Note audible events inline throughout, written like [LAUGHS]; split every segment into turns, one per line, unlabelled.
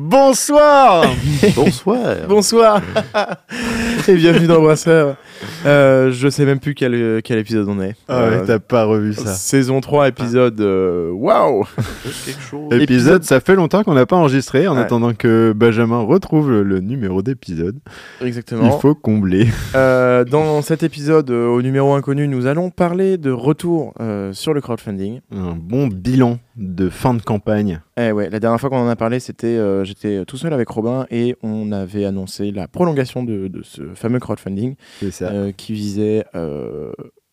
[LAUGHS] Bonsoir
Bonsoir.
Bonsoir [LAUGHS] et bienvenue dans Brasseur. Euh, je sais même plus quel, quel épisode on est.
Ah ouais,
Euh,
t'as pas revu ça.
Saison 3, épisode. euh, Waouh
chose.
Épisode,
épisode-
ça fait longtemps qu'on n'a pas enregistré en
Ouais.
attendant que Benjamin retrouve le, le numéro d'épisode.
Exactement.
Il faut combler. [LAUGHS]
Euh, dans cet épisode, euh, au numéro inconnu, nous allons parler de retour euh, sur le crowdfunding.
Un bon bilan de fin de campagne.
Eh ouais, la dernière fois qu'on en a parlé, c'était euh, j'étais tout seul avec Robin et on avait annoncé la prolongation de, de ce fameux crowdfunding
ça.
euh, qui visait euh,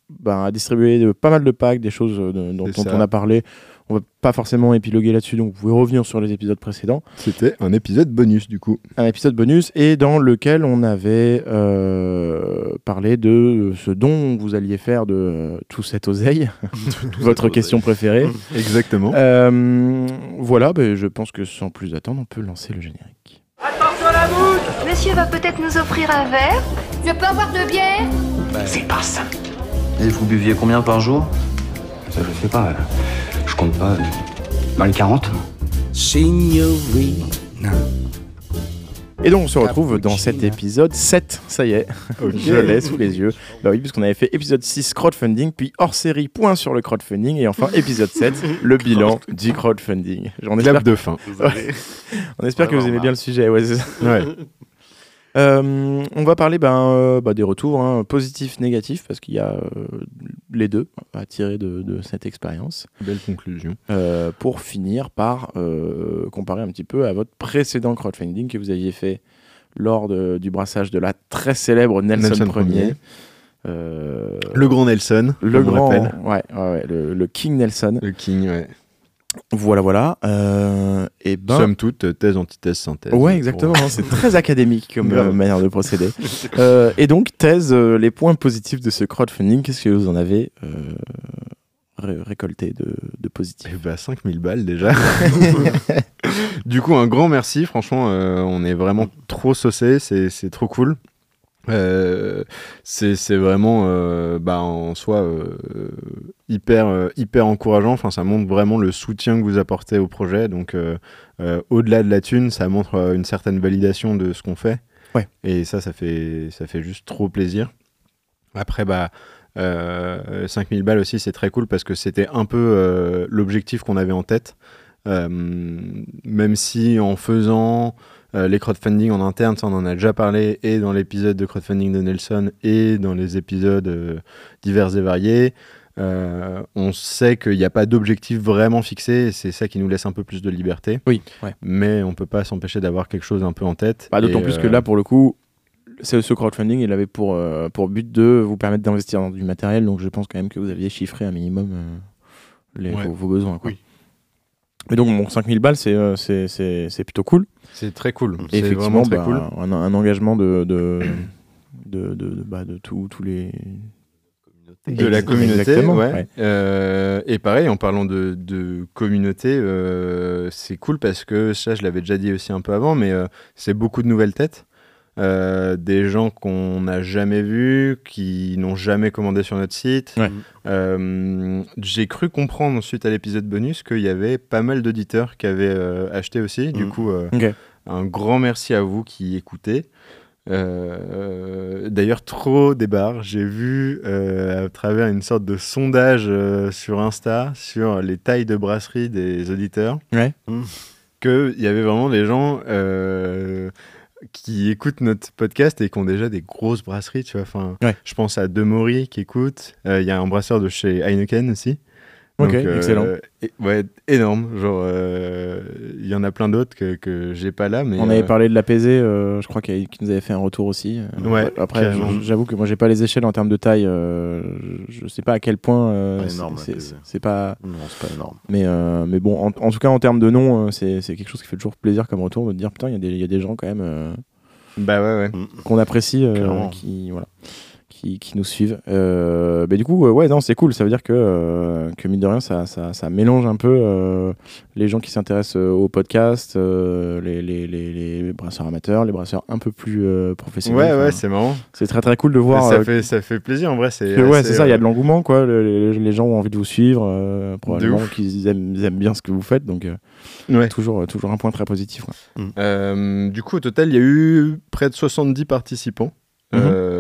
ben, à distribuer pas mal de packs, des choses euh, de- dont, on a parlé. On va pas forcément épiloguer là-dessus, donc vous pouvez revenir sur les épisodes précédents.
C'était un épisode bonus du coup.
Un épisode bonus et dans lequel on avait euh, parlé de ce dont vous alliez faire de euh, tout cet oseille, [LAUGHS] votre question préférée.
Exactement.
Euh, voilà, ben, je pense que sans plus attendre, on peut lancer le générique.
Monsieur va peut-être nous offrir un verre
Je peux avoir de bière
Et vous buviez combien par jour?
Ça, je sais pas. euh, compte pas. euh, Dans les 40
Et donc on se retrouve dans cet épisode 7, ça y est, [LAUGHS] je l'ai sous les yeux. Bah oui, puisqu'on avait fait épisode 6 crowdfunding, puis hors série point sur le crowdfunding, et enfin épisode 7, le bilan du crowdfunding. On espère,
Clap de fin. [LAUGHS]
on espère que vous aimez bien le sujet. Ouais, c'est ça.
Ouais.
Euh, on va parler ben, euh, bah, des retours hein, positifs, négatifs, parce qu'il y a euh, les deux à tirer de, de cette expérience.
Belle conclusion.
Pour finir par comparer un petit peu à votre précédent crowdfunding que vous aviez fait lors de- du brassage de la très célèbre Nelson,
Nelson
Ier. Euh,
Le grand Nelson.
le grand, ouais, ouais, ouais, le, le King Nelson.
Le King, ouais.
Voilà, voilà. Euh, et ben,
Somme toute, thèse, antithèse, synthèse.
Ouais, exactement. c'est très académique comme [LAUGHS] euh, manière de procéder. Euh, et donc, thèse, les points positifs de ce crowdfunding, qu'est-ce que vous en avez ré- récolté de, de positif?
Eh bah, 5000 balles déjà. [LAUGHS] du coup, un grand merci. Franchement, on est vraiment trop saucé. C'est c'est trop cool. Euh, c'est vraiment euh, bah, en soi euh, hyper, euh, hyper encourageant. Enfin, ça montre vraiment le soutien que vous apportez au projet. Donc, au-delà de la thune, ça montre une certaine validation de ce qu'on fait.
Ouais.
Et ça, ça fait, ça fait juste trop plaisir. Après, bah, euh, 5000 balles aussi, c'est très cool parce que c'était un peu l'objectif qu'on avait en tête. Euh, même si en faisant euh, les crowdfunding en interne, ça on en a déjà parlé, et dans l'épisode de crowdfunding de Nelson, et dans les épisodes euh, divers et variés, euh, on sait qu'il n'y a pas d'objectif vraiment fixé, et c'est ça qui nous laisse un peu plus de liberté.
Oui, ouais.
Mais on peut pas s'empêcher d'avoir quelque chose un peu en tête.
Bah, D'autant plus que là, pour le coup, ce ce crowdfunding, il avait pour, euh, pour but de vous permettre d'investir dans du matériel. Donc, je pense quand même que vous aviez chiffré un minimum euh, les,
Ouais.
vos, vos besoins. Quoi.
Oui.
Mais donc, bon, 5000 balles, c'est euh, c'est- c'est- c'est plutôt cool.
c'est très cool.
Et
C'est
effectivement,
vraiment très
bah,
cool.
un, un engagement de, de, [COUGHS] de, de, de- bah, de tous tous les.
de la communauté,
exactement,
ouais.
ouais.
Euh, et pareil, en parlant de, de communauté, euh, c'est cool parce que ça, je l'avais déjà dit aussi un peu avant, mais euh, c'est beaucoup de nouvelles têtes. Euh, des gens qu'on n'a jamais vus, qui n'ont jamais commandé sur notre site.
Ouais.
Euh, J'ai cru comprendre suite à l'épisode bonus qu'il y avait pas mal d'auditeurs qui avaient euh, acheté aussi. Du
Mhm.
coup, un grand merci à vous qui écoutez. Euh, D'ailleurs, trop débarre. J'ai vu euh, à travers une sorte de sondage euh, sur Insta sur les tailles de brasserie des auditeurs
Ouais.
qu'il y avait vraiment des gens qui écoutent notre podcast et qui ont déjà des grosses brasseries. Tu vois. Enfin,
Ouais.
Je pense à Demori qui écoute. Euh, Il y a un brasseur de chez Heineken aussi.
Ok,
Donc, euh,
excellent.
et- ouais, énorme. Genre, euh, il y en a plein d'autres que, que j'ai pas là, mais
On avait
euh,
parlé de l'APZ, euh, je crois qu'il qui nous avait fait un retour aussi. Euh,
Ouais,
Après, j'avoue que moi, j'ai pas les échelles en termes de taille. euh, je sais pas à quel point. euh,
Pas
c'est- pas.
Non, c'est pas énorme.
Mais, euh, mais bon, en, en tout cas, en termes de nom, euh, c'est c'est quelque chose qui fait toujours plaisir comme retour de dire putain, il y, a des- il y a des gens quand même euh,
Bah ouais, ouais.
qu'on apprécie, euh, qui, voilà, qui, qui nous suivent. Euh, mais du coup, ouais, non, c'est cool. Ça veut dire que, euh, que mine de rien, ça, ça, ça mélange un peu euh, les gens qui s'intéressent euh, au podcast, euh, les, les, les, les brasseurs amateurs, les brasseurs un peu plus euh, professionnels.
Ouais, ouais, c'est marrant.
c'est très très cool de voir.
ça,
euh,
fait, ça fait plaisir en vrai. C'est
que, ouais, c'est ça, il y a de l'engouement, quoi. Le- les, les gens ont envie de vous suivre, euh, probablement qu'ils aiment, ils aiment bien ce que vous faites, donc euh,
Ouais.
toujours, toujours un point très positif. quoi.
Euh, du coup, au total, il y a eu près de 70 participants
Mhm.
euh,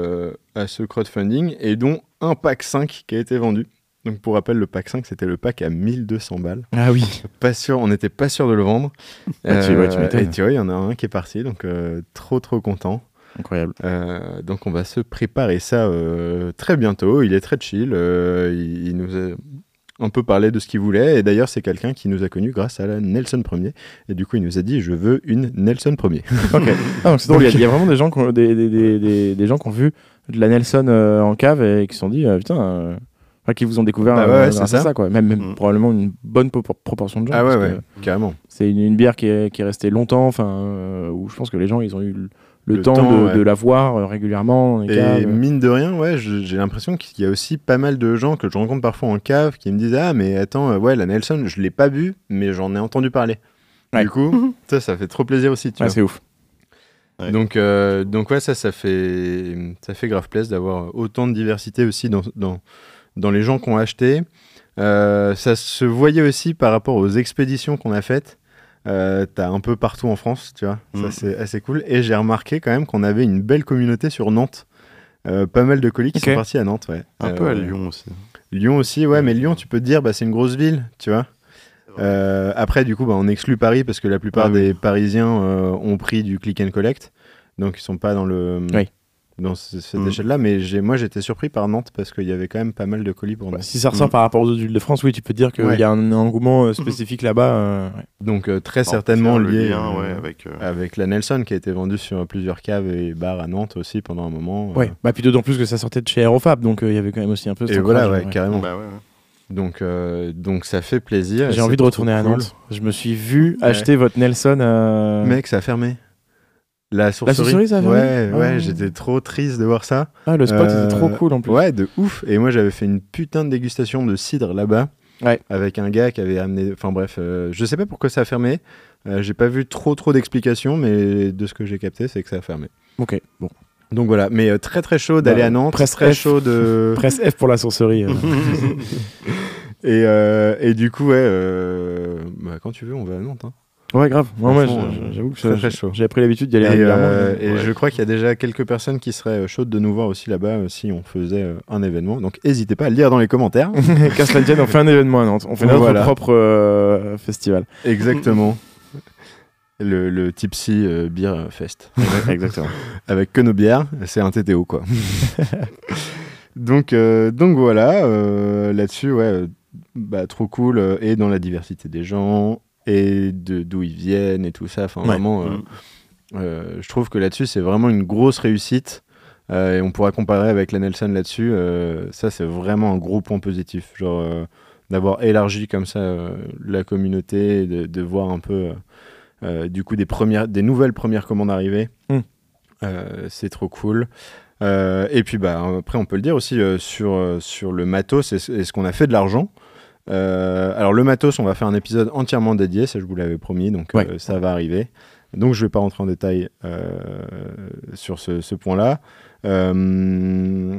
à ce crowdfunding et dont un pack 5 qui a été vendu. Donc, pour rappel, le pack 5, c'était le pack à 1200 balles.
Ah oui.
Pas sûr, on n'était pas sûr de le vendre.
Ah, tu- ouais, tu m'étonnes.
et tu vois, il y en a un qui est parti, donc euh, trop trop content.
Incroyable.
Euh, donc on va se préparer ça euh, très bientôt. Il est très chill. euh, il, il nous a un peu parlé de ce qu'il voulait. Et d'ailleurs, c'est quelqu'un qui nous a connus grâce à la Nelson Premier. Et du coup, il nous a dit Je veux une Nelson Premier.
Ok. [LAUGHS] Ah, donc il y a- vraiment des gens, qui ont, des, des, des, des, des gens qui ont vu de la Nelson euh, en cave et qui se sont dit, euh, putain, euh, qui vous ont découvert
Bah ouais, c'est ça.
quoi. Même, même
Mm.
probablement une bonne po- proportion de gens.
ah ouais, ouais, carrément.
C'est une, une bière qui est, qui est restée longtemps, enfin, euh, où je pense que les gens, ils ont eu le, temps,
temps,
de,
ouais.
de la voir régulièrement
Et
caves.
mine de rien, ouais, j'ai l'impression qu'il y a aussi pas mal de gens que je rencontre parfois en cave qui me disent Ah, mais attends, ouais, la Nelson, je l'ai pas bu, mais j'en ai entendu parler. Du coup, [LAUGHS] ça, ça fait trop plaisir aussi. Tu
c'est ouf.
Ouais.
Donc, euh, donc ouais, ça, ça fait, ça fait grave plaisir d'avoir autant de diversité aussi dans, dans, dans les gens qui ont acheté. Euh, ça se voyait aussi par rapport aux expéditions qu'on a faites. Euh, T'as un peu partout en France, tu vois. Ça,
Mm.
c'est assez cool. Et j'ai remarqué quand même qu'on avait une belle communauté sur Nantes. Euh, pas mal de colis qui sont partis à Nantes, ouais.
Un peu à
Euh,
Lyon aussi.
Lyon aussi, ouais, mais Lyon, tu peux te dire, bah, c'est une grosse ville, tu vois. Euh, après, du coup, bah, on exclut Paris parce que la plupart
Ah oui.
des Parisiens euh, ont pris du click and collect, donc ils sont pas dans le
Oui.
dans ce- cette
Mm.
échelle-là. Mais moi, j'étais surpris par Nantes parce qu'il y avait quand même pas mal de colis pour
Bah,
nous.
si ça ressort
Mm.
par rapport aux autres villes de France, oui, tu peux te dire qu'il
Ouais.
y a un engouement euh, spécifique là-bas. euh, ouais.
Donc euh, très
Alors,
certainement lié
lien,
euh,
ouais, avec. euh,
avec la Nelson qui a été vendue sur plusieurs caves et bars à Nantes aussi pendant un moment. euh,
Ouais. Bah, puis d'autant plus que ça sortait de chez Aerofab, donc euh, il y avait quand même aussi un peu.
Et voilà, ouais, carrément.
Bah ouais, ouais.
Donc, euh, donc ça fait plaisir.
J'ai envie de retourner à
cool.
Nantes. Je me suis vu
Ouais.
acheter votre Nelson. euh,
Mec, ça a fermé. La sourcerie,
sourcerie, ça a fermé
Ouais, ouais,
Ah.
j'étais trop triste de voir ça.
Ah, le spot
Euh,
était trop cool en plus.
Ouais, de ouf. Et moi, j'avais fait une putain de dégustation de cidre là-bas.
Ouais.
Avec un gars qui avait amené. Enfin bref, euh, je sais pas pourquoi ça a fermé. Euh, j'ai pas vu trop trop d'explications, mais de ce que j'ai capté, c'est que ça a fermé.
Ok, bon.
Donc voilà, mais euh, très très chaud d'aller
Bah,
à Nantes,
presse
très
F.
chaud de. [LAUGHS]
Presse F pour la sourcerie. euh. [LAUGHS]
et, euh, et du coup, ouais, euh, bah, quand tu veux, on va à Nantes. hein.
ouais, grave. Je-
euh,
j'avoue que
très,
ça-
très chaud.
j'avais pris l'habitude d'y aller
Et, euh, et
ouais.
je crois qu'il y a déjà quelques personnes qui seraient chaudes de nous voir aussi là-bas si on faisait un événement. Donc n'hésitez pas à le lire dans les commentaires.
Qu'à cela ne tienne, on fait un événement à Nantes. On fait notre
Voilà.
propre euh, festival.
Exactement. Le, le Tipsy euh, Beer Fest.
Exactement. [LAUGHS]
Avec que nos bières, c'est un TTO quoi. [LAUGHS] donc, euh, donc voilà, euh, là-dessus, ouais, bah, trop cool. et dans la diversité des gens, et de d'où ils viennent et tout ça. Enfin,
Ouais.
vraiment,
Mm.
je trouve que là-dessus, c'est vraiment une grosse réussite. Et on pourra comparer avec la Nelson là-dessus. ça, c'est vraiment un gros point positif. Genre, d'avoir élargi comme ça la communauté, de, de voir un peu, du coup, des, premières, des nouvelles premières commandes arriver.
Mm.
Euh, c'est trop cool. Euh, et puis, bah, après, on peut le dire aussi euh, sur, euh, sur le matos et, ce- et ce qu'on a fait de l'argent? Euh, alors, le matos, on va faire un épisode entièrement dédié, ça je vous l'avais promis, donc
Ouais.
euh, ça va arriver. Donc, je vais pas rentrer en détail euh, sur ce, ce point-là. Euh,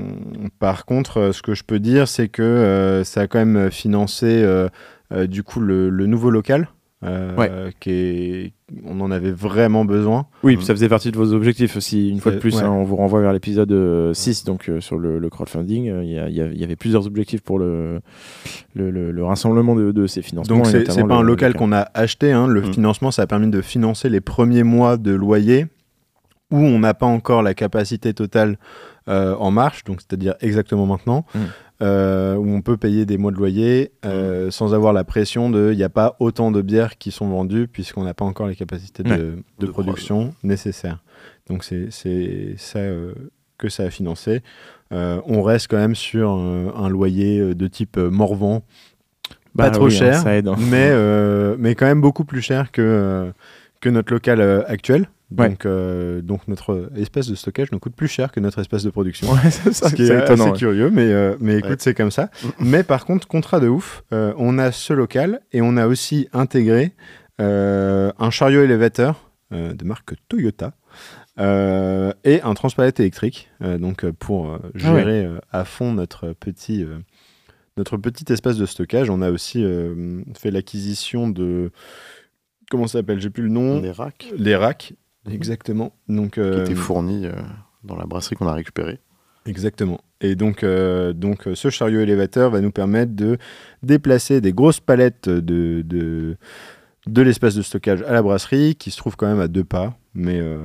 par contre, euh, ce que je peux dire, c'est que euh, ça a quand même financé euh, euh, du coup le, le nouveau local. Euh,
Ouais.
qui est, on en avait vraiment besoin.
Oui, puis ça faisait partie de vos objectifs aussi. Une fois de
Euh,
plus,
ouais.
hein, on vous renvoie vers l'épisode euh, 6, donc euh, sur le, le crowdfunding. Il y, avait plusieurs objectifs pour le, le, le- le rassemblement de, de ces financements.
Donc c'est pas un local qu'on a acheté. hein. Le
Mm.
financement, ça a permis de financer les premiers mois de loyer où on n'a pas encore la capacité totale en marche, donc c'est-à-dire exactement maintenant,
Mm.
Euh, où on peut payer des mois de loyer euh, sans avoir la pression de il n'y a pas autant de bières qui sont vendues puisqu'on n'a pas encore les capacités de,
Ouais.
de
De
production nécessaires. Donc c'est ça euh, que ça a financé. On reste quand même sur un loyer de type Morvan,
Bah
pas trop
oui, hein,
cher,
ça aide. hein.
mais, mais quand même beaucoup plus cher que, que notre local euh, actuel.
Ouais.
Donc, euh, donc notre espace de stockage nous coûte plus cher que notre espace de production.
Ouais, [LAUGHS] c'est
Ce qui est assez
étonnant. ouais.
curieux, mais, euh, mais écoute, c'est comme ça. mais par contre, contrat de ouf, on a ce local et on a aussi intégré un chariot élévateur de marque Toyota et un transpalette électrique, donc pour
Ah
gérer à fond notre petit, notre petit espace de stockage. On a aussi fait l'acquisition de comment ça s'appelle? J'ai plus le nom.
Des racks
Les racks, exactement. Donc
qui
euh,
étaient fournis euh, dans la brasserie qu'on a récupérée.
Exactement. Et donc, euh, donc ce chariot élévateur va nous permettre de déplacer des grosses palettes de, de, de l'espace de stockage à la brasserie, qui se trouve quand même à deux pas, mais, euh,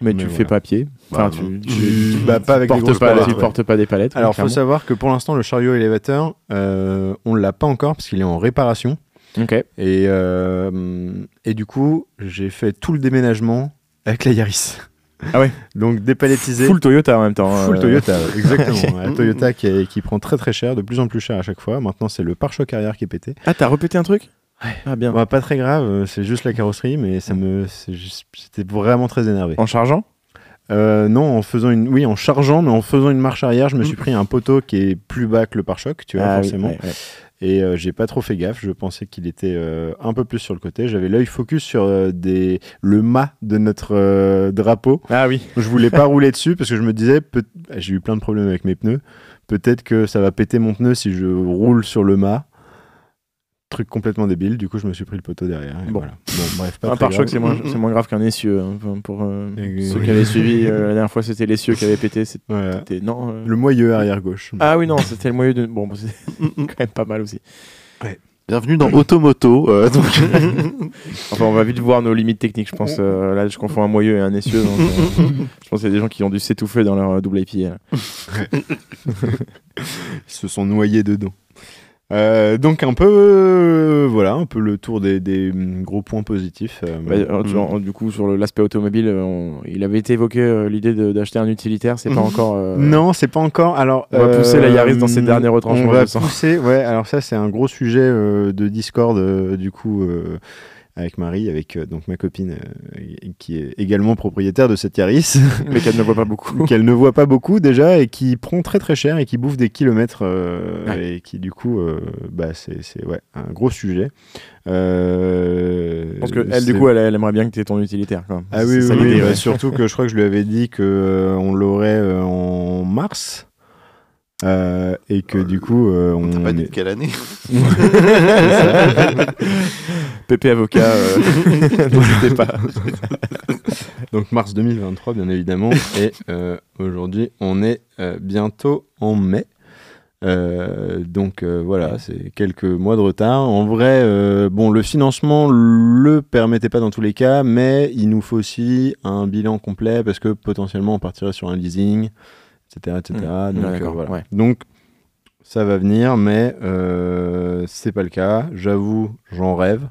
Mais,
Mais
tu le
voilà.
fais pas à pied. Enfin,
Bah,
tu,
bah, pas avec des
portes pas,
palettes,
tu
ouais.
portes pas des palettes.
Alors,
ouais,
faut savoir que pour l'instant, le chariot élévateur, euh, on l'a pas encore parce qu'il est en réparation.
Ok.
Et, euh, et du coup, j'ai fait tout le déménagement avec la Yaris.
Ah ouais. [LAUGHS]
Donc dépalettisé.
Full Toyota en même temps.
Full
euh,
Toyota, exactement. [LAUGHS] La Toyota qui, est- qui prend très très cher, de plus en plus cher à chaque fois. Maintenant, c'est le pare-choc arrière qui est pété.
Ah, t'as repété un truc? Ah, bien.
Pas très grave, euh, c'est juste la carrosserie, mais ça me, j'étais vraiment très énervé.
En chargeant?
Euh, non, en faisant une, oui, en chargeant, mais en faisant une marche arrière, je me suis pris un poteau qui est plus bas que le pare-choc, tu vois,
Ah oui,
forcément.
ouais, ouais.
Et euh, j'ai pas trop fait gaffe. Je pensais qu'il était euh, un peu plus sur le côté. J'avais l'œil focus sur euh, des... le mât de notre drapeau.
Ah oui.
Je voulais pas [LAUGHS] rouler dessus parce que je me disais, peut- j'ai eu plein de problèmes avec mes pneus. Peut-être que ça va péter mon pneu si je roule sur le mât. Truc complètement débile. Du coup, je me suis pris le poteau derrière. et
Bon.
voilà. Bon, bref, pas
Un pare-choc, [LAUGHS] c'est moins, grave qu'un essieu. hein, pour euh,
Et-
ceux qui avaient suivi, euh, la dernière fois, c'était l'essieu qui avait pété. C'était
Voilà.
non. euh,
Le moyeu arrière gauche.
Ah oui, non, c'était le moyen de. Bon, c'est [LAUGHS] quand même pas mal aussi.
Bienvenue dans Automoto. donc... [LAUGHS]
Enfin, on va vite voir nos limites techniques, je pense. là, je confonds un moyeu et un essieu. donc, je pense qu'il y a des gens qui ont dû s'étouffer dans leur double IPA.
Ils se sont noyés dedans. Euh, donc un peu euh, voilà un peu le tour des, des, mm, gros points positifs euh,
Bah, vois, du coup, sur l'aspect automobile, on- il avait été évoqué l'idée d'acheter un utilitaire. C'est pas encore. euh,
Non, c'est pas encore. Alors,
On va pousser la Yaris dans ses derniers retranchements,
On va pousser. Ouais. Alors ça, c'est un gros sujet de Discord du coup avec Marie, avec euh, donc ma copine euh, qui est également propriétaire de cette Yaris, [LAUGHS]
mais qu'elle ne voit pas beaucoup. [LAUGHS]
qu'elle ne voit pas beaucoup déjà et qui prend très très cher et qui bouffe des kilomètres euh,
Ouais.
et qui du coup, bah c'est c'est, ouais un gros sujet. Euh,
Je pense qu'elle, du coup, elle, elle aimerait bien que tu aies ton utilitaire. Même.
Ah oui, oui, surtout que je crois que je lui avais dit que euh, on l'aurait euh, en mars. Euh, et que du coup, euh, on,
T'as pas dit de quelle année [LAUGHS]
Pépé avocat, euh, [LAUGHS] n'hésitez pas.
donc mars 2023, bien évidemment. et euh, aujourd'hui, on est euh, bientôt en mai. Euh, donc euh, voilà, c'est quelques mois de retard. En vrai, euh, bon, le financement le permettait pas dans tous les cas, mais il nous faut aussi un bilan complet parce que potentiellement on partirait sur un leasing, etc., etc.
Mmh.
Donc,
Ouais,
euh,
d'accord,
voilà.
ouais.
Donc ça va venir, mais euh, c'est pas le cas. J'avoue, j'en rêve.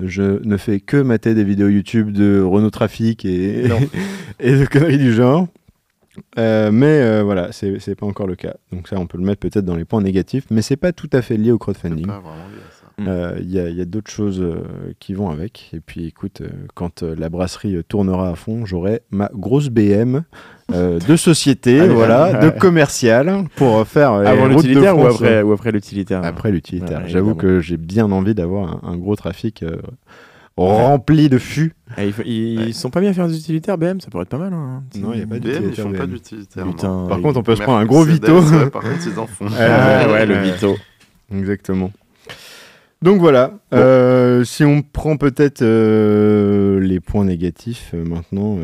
Je ne fais que mater des vidéos YouTube de Renault Trafic et, [LAUGHS] de conneries du genre. Euh, mais euh, voilà, c'est pas encore le cas. Donc ça, on peut le mettre peut-être dans les points négatifs, mais c'est pas tout à fait lié au crowdfunding. Euh, Il y a, d'autres choses qui vont avec. Et puis écoute, quand la brasserie tournera à fond, j'aurai ma grosse BM euh, de société, voilà, de commercial pour faire
Avant l'utilitaire ou après, ou après l'utilitaire
après l'utilitaire. J'avoue que j'ai bien envie d'avoir un, un gros trafic euh, rempli de fûts.
Ah, ils, ils
Ouais.
sont pas bien à faire des utilitaires BM, ça pourrait être pas mal. hein.
Non, il y a pas
BM, ils pas d'utilitaire.
Par contre, on peut se prendre un gros Vito.
Ouais, par contre, ils en font. [LAUGHS]
Ah, ouais, le Vito.
Exactement. Donc voilà, euh, si on prend peut-être euh, les points négatifs euh, maintenant.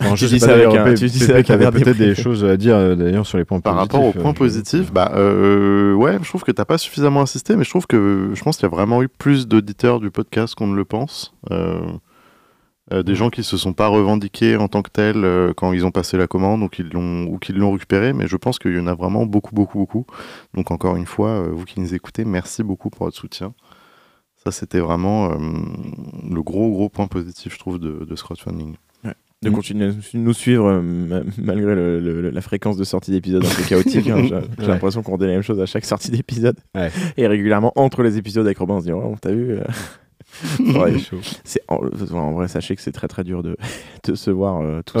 Euh, enfin, je
dis ça avec un- tu dis ça avec
peut-être des choses à dire euh, d'ailleurs sur les points
Par
positifs.
rapport aux
euh,
points
je-
positifs, bah euh, ouais, je trouve que t'as pas suffisamment insisté, mais je trouve que je pense qu'il y a vraiment eu plus d'auditeurs du podcast qu'on ne le pense. Euh, euh, des gens qui se sont pas revendiqués en tant que tels euh, quand ils ont passé la commande ou qu'ils l'ont ou qu'ils l'ont récupéré, mais je pense qu'il y en a vraiment beaucoup, beaucoup, beaucoup. Donc encore une fois, euh, vous qui nous écoutez, merci beaucoup pour votre soutien. Ça, c'était vraiment euh, le gros, gros point positif, je trouve, de, de ce crowdfunding.
De
Mm.
continuer à nous suivre euh, ma- malgré le- le- la fréquence de sortie d'épisodes un peu chaotique. hein. [LAUGHS] J'ai
Ouais.
l'impression qu'on dit la même chose à chaque sortie d'épisode.
Ouais.
Et régulièrement, entre les épisodes avec Robin, on se dit Oh, T'as vu euh, [LAUGHS] Ouais, c'est en, en vrai, sachez que c'est très très dur de, [LAUGHS] de se voir euh, tous.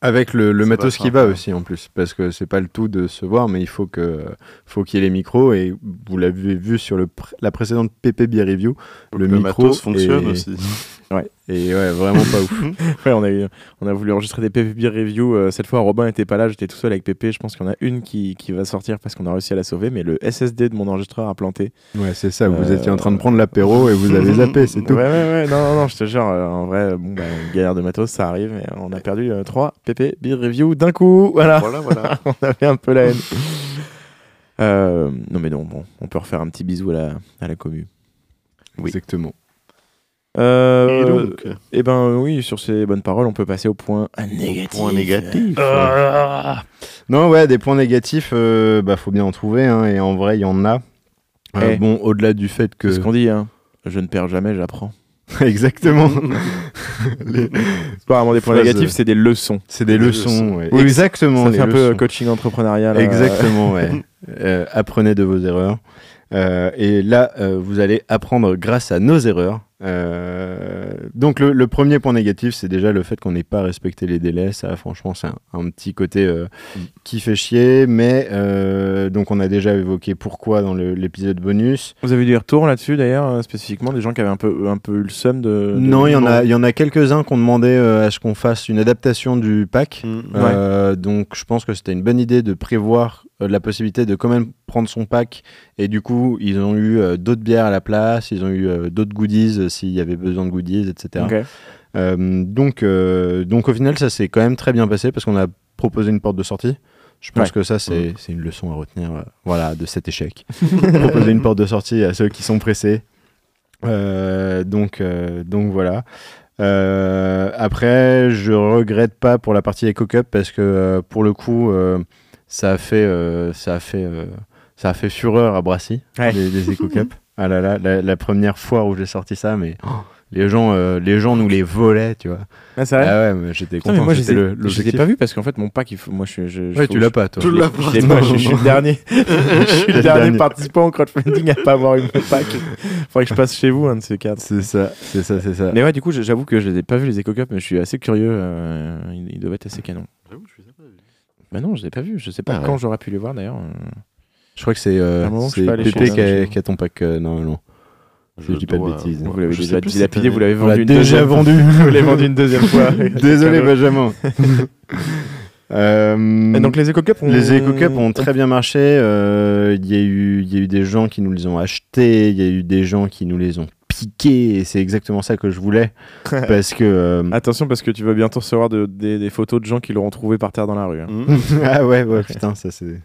Avec le, le matos qui va aussi en plus, parce que c'est pas le tout de se voir, mais il faut que faut qu'il y ait les micros et vous l'avez vu sur le pr- la précédente PP Beer Review, le micro
matos fonctionne aussi.
Et ouais vraiment pas ouf. [LAUGHS]
Ouais, on a, eu, on a voulu enregistrer des PPB review. euh, cette fois, Robin était pas là, j'étais tout seul avec Pépé. Je pense qu'il y en a une qui, qui va sortir parce qu'on a réussi à la sauver, mais le SSD de mon enregistreur a planté.
Ouais c'est ça, vous
Euh,
étiez en train de prendre l'apéro et vous avez [LAUGHS] zappé, c'est tout.
Ouais, ouais, ouais, non, non, non, je te jure, euh, en vrai, bon, bah, une galère de matos, ça arrive. Et on a perdu 3 PP Beer Review d'un coup. Voilà,
Voilà, voilà. [LAUGHS]
on avait un peu la haine. Euh, non, mais non, bon, on peut refaire un petit bisou à la, à la commu.
Exactement.
Euh,
Et donc,
eh ben oui, sur ces bonnes paroles, on peut passer au point négatif.
point négatif.
Ah. Non, ouais, des points négatifs, euh, bah, faut bien en trouver, hein, et en vrai, il y en a. Euh,
Eh.
Bon, au-delà du fait que.
C'est ce qu'on dit, hein. Je ne perds jamais, j'apprends. [LAUGHS]
Exactement. [LAUGHS] Les-
C'est pas vraiment des points
Phrase,
négatifs, c'est des leçons.
C'est des
Des
leçons,
leçons.
ouais.
Oui,
Exactement.
Ça fait un peu coaching entrepreneurial. euh,
Exactement, ouais. [LAUGHS] Euh, apprenez de vos erreurs. Euh, et là, euh, vous allez apprendre grâce à nos erreurs. Euh, donc, le, le premier point négatif, c'est déjà le fait qu'on n'ait pas respecté les délais. Ça, franchement, c'est un, un petit côté
Mm.
qui fait chier. Mais donc, on a déjà évoqué pourquoi dans l'épisode bonus.
Vous avez eu des retours là-dessus d'ailleurs, spécifiquement, des gens qui avaient un peu, un peu eu le seum de.
non, il y en a, y en a quelques-uns qui ont demandé euh, à ce qu'on fasse une adaptation du pack.
Mm.
Donc je pense que c'était une bonne idée de prévoir la possibilité de quand même prendre son pack et du coup ils ont eu euh, d'autres bières à la place, ils ont eu euh, d'autres goodies euh, s'il y avait besoin de goodies, etc. Euh, donc, euh, donc au final ça s'est quand même très bien passé parce qu'on a proposé une porte de sortie. Je pense
Ouais.
que ça c'est c'est une leçon à retenir euh, voilà, de cet échec. [LAUGHS] proposer une porte de sortie à ceux qui sont pressés. Euh, donc, euh, donc voilà. Euh, après, je regrette pas pour la partie Eco Cup parce que euh, pour le coup, euh, ça a fait, euh, ça a fait, euh, ça a fait fureur à Brassy
Ouais.
les, les Eco Cup. [LAUGHS] Ah là là, la, la première fois où j'ai sorti ça, mais oh, les gens, euh, les gens nous les volaient, tu vois.
Ah, c'est vrai
Ah ouais, mais j'étais
mais
content.
moi, je les ai-
le-
je les ai
l'objectif.
pas vus parce qu'en fait, mon pack, il faut... moi, je, je, je-
Ouais, tu l'as pas, toi.
Tu l'as
Je
pas.
je, je suis le dernier. [LAUGHS] je suis le dernier
dernier.
participant au crowdfunding à pas avoir eu mon pack. Faudrait que je passe chez vous, un de ces quatre.
C'est ça, c'est ça, c'est ça.
Mais ouais, du coup, j'avoue que je les ai pas vus les Eco Cup, mais je suis assez curieux. euh, ils, ils doivent être assez canons.
J'avoue, je les ai pas vus.
Bah non, je les ai pas vus. Je sais pas
Ah
quand
ouais.
j'aurais pu les voir d'ailleurs.
Je crois que c'est euh,
je
Pépé qui a, ton pack euh, normalement. Si je dis pas de bêtises.
Vous l'avez
je
déjà dilapidé, vous l'avez vendu une
déjà
deuxième
vendu.
Vous l'avez [LAUGHS] vendu une deuxième fois. [LAUGHS]
Désolé Benjamin. [LAUGHS] Euh,
Et donc les Eco Cup ont...
les Cup ont très bien marché. euh, y, il y a eu des gens qui nous les ont achetés. Il y a eu des gens qui nous les ont Et c'est exactement ça que je voulais. [LAUGHS] parce que. euh,
Attention parce que tu vas bientôt recevoir de- des, des photos de gens qui l'auront trouvé par terre dans la rue. hein.
Mm. [LAUGHS]
ah ouais, ouais, putain, ça c'est.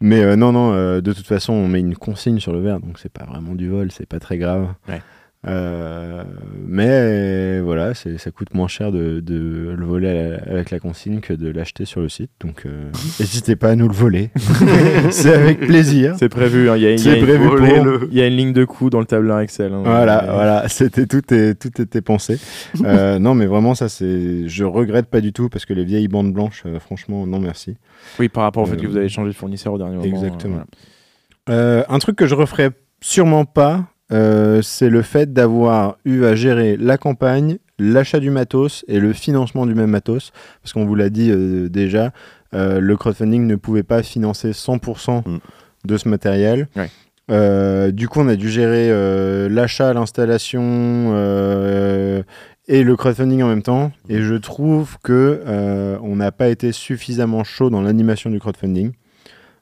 Mais euh, non, non, euh, de toute façon, on met une consigne sur le verre, donc c'est pas vraiment du vol, c'est pas très grave.
Ouais.
Euh, mais voilà, ça coûte moins cher de, de le voler la- avec la consigne que de l'acheter sur le site, donc euh, [LAUGHS] n'hésitez pas à nous le voler. [LAUGHS] c'est avec plaisir.
C'est prévu, hein, il y a, y une-
prévu pour.
Volez-le.
il y a une ligne de coût dans le tableur Excel. hein.
Voilà,
Euh,
voilà, c'était tout, est, tout était pensé. [LAUGHS] Euh, non, mais vraiment, ça c'est, je regrette pas du tout parce que les vieilles bandes blanches, euh, franchement, non merci.
Oui, par rapport au fait que vous avez changé de fournisseur au dernier moment.
exactement. un truc que je referai sûrement pas, euh, c'est le fait d'avoir eu à gérer la campagne, l'achat du matos et le financement du même matos. Parce qu'on vous l'a dit euh, déjà, euh, le crowdfunding ne pouvait pas financer 100%
Mm.
de ce matériel.
Ouais.
Du coup, on a dû gérer l'achat, l'installation et le crowdfunding en même temps. Et je trouve que on n'a pas été suffisamment chaud dans l'animation du crowdfunding.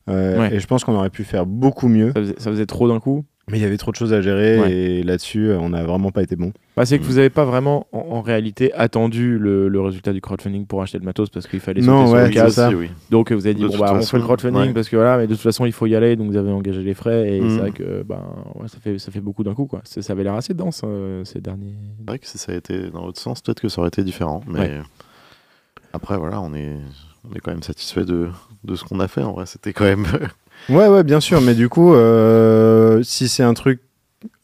Ouais.
Et je pense qu'on aurait pu faire beaucoup mieux.
Ça faisait, ça faisait trop d'un coup.
Mais il y avait trop de choses à gérer
Ouais.
et là-dessus, euh, on n'a vraiment pas été bon.
Bah, c'est que vous n'avez pas vraiment, en, en réalité, attendu le, le résultat du crowdfunding pour acheter le matos parce qu'il fallait
Non,
sauter
ouais,
sur le
ça.
aussi, oui.
Donc vous avez dit,
De
bon, bah, on fait le crowdfunding
ouais.
parce que voilà, mais de toute façon, il faut y aller. Donc vous avez engagé les frais et
Mm.
c'est vrai que ben, ouais, ça, fait, ça fait beaucoup d'un coup. Quoi. Ça avait l'air assez dense euh, ces derniers.
C'est vrai que si ça a été dans l'autre sens, peut-être que ça aurait été différent. Mais
Ouais.
après, voilà, on est, on est quand même satisfait de, de ce qu'on a fait. En vrai, c'était quand même.
Ouais, ouais, bien sûr. Mais du coup, euh, si c'est un truc,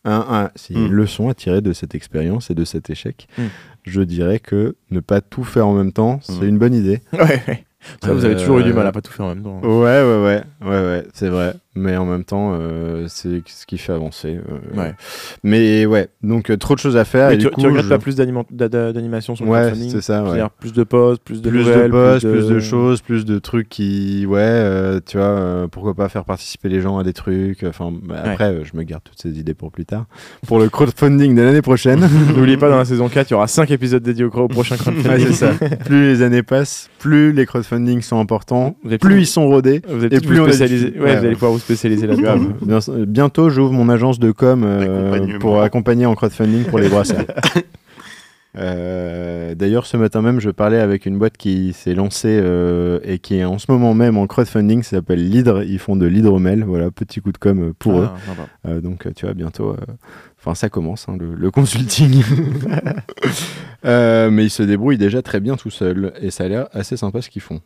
un, a une
Mm.
leçon à tirer de cette expérience et de cet échec,
Mm.
je dirais que ne pas tout faire en même temps, c'est
Mm.
une bonne idée.
Ouais, ouais. Ça, vous avez
Euh,
toujours eu du mal à pas tout faire en même temps.
Ouais, ouais, ouais, ouais, ouais, c'est vrai. Mais en même temps, euh, c'est ce qui fait avancer. euh,
Ouais.
Mais ouais, donc euh, trop de choses à faire.
Mais
et
tu,
du
tu regrettes
je-
pas plus d'anima- d'a- d'a- d'animation sur le
Ouais,
crowdfunding
c'est ça. ouais.
Plus de pauses, plus de
plus
nouvelles,
de posts,
plus
plus de... choses, plus de trucs qui, ouais, tu vois, pourquoi pas faire participer les gens à des trucs. Enfin, bah, après, je me garde toutes ces idées pour plus tard. Pour le crowdfunding de l'année prochaine. [LAUGHS]
N'oubliez pas, dans la saison 4, il y aura 5 épisodes dédiés au, prochain [LAUGHS] crowdfunding.
Ça. plus les années passent, plus les crowdfunding sont importants, plus ils sont rodés.
Vous
Et
plus
on
spécialiser. Ouais,
Ouais,
vous allez
ouais.
pouvoir là-dedans. [LAUGHS]
Bientôt, j'ouvre mon agence de com euh, pour accompagner en crowdfunding pour les brasseurs. [LAUGHS] Euh, D'ailleurs, ce matin même, je parlais avec une boîte qui s'est lancée euh, et qui est en ce moment même en crowdfunding. Ça s'appelle l'hydre. Ils font de l'hydromel. Voilà, petit coup de com euh, pour eux.
Ah.
Euh, donc, tu vois, bientôt. euh, Enfin, ça commence, hein, le, le consulting. [LAUGHS] Euh, mais ils se débrouillent déjà très bien tout seuls. Et ça a l'air assez sympa ce qu'ils font.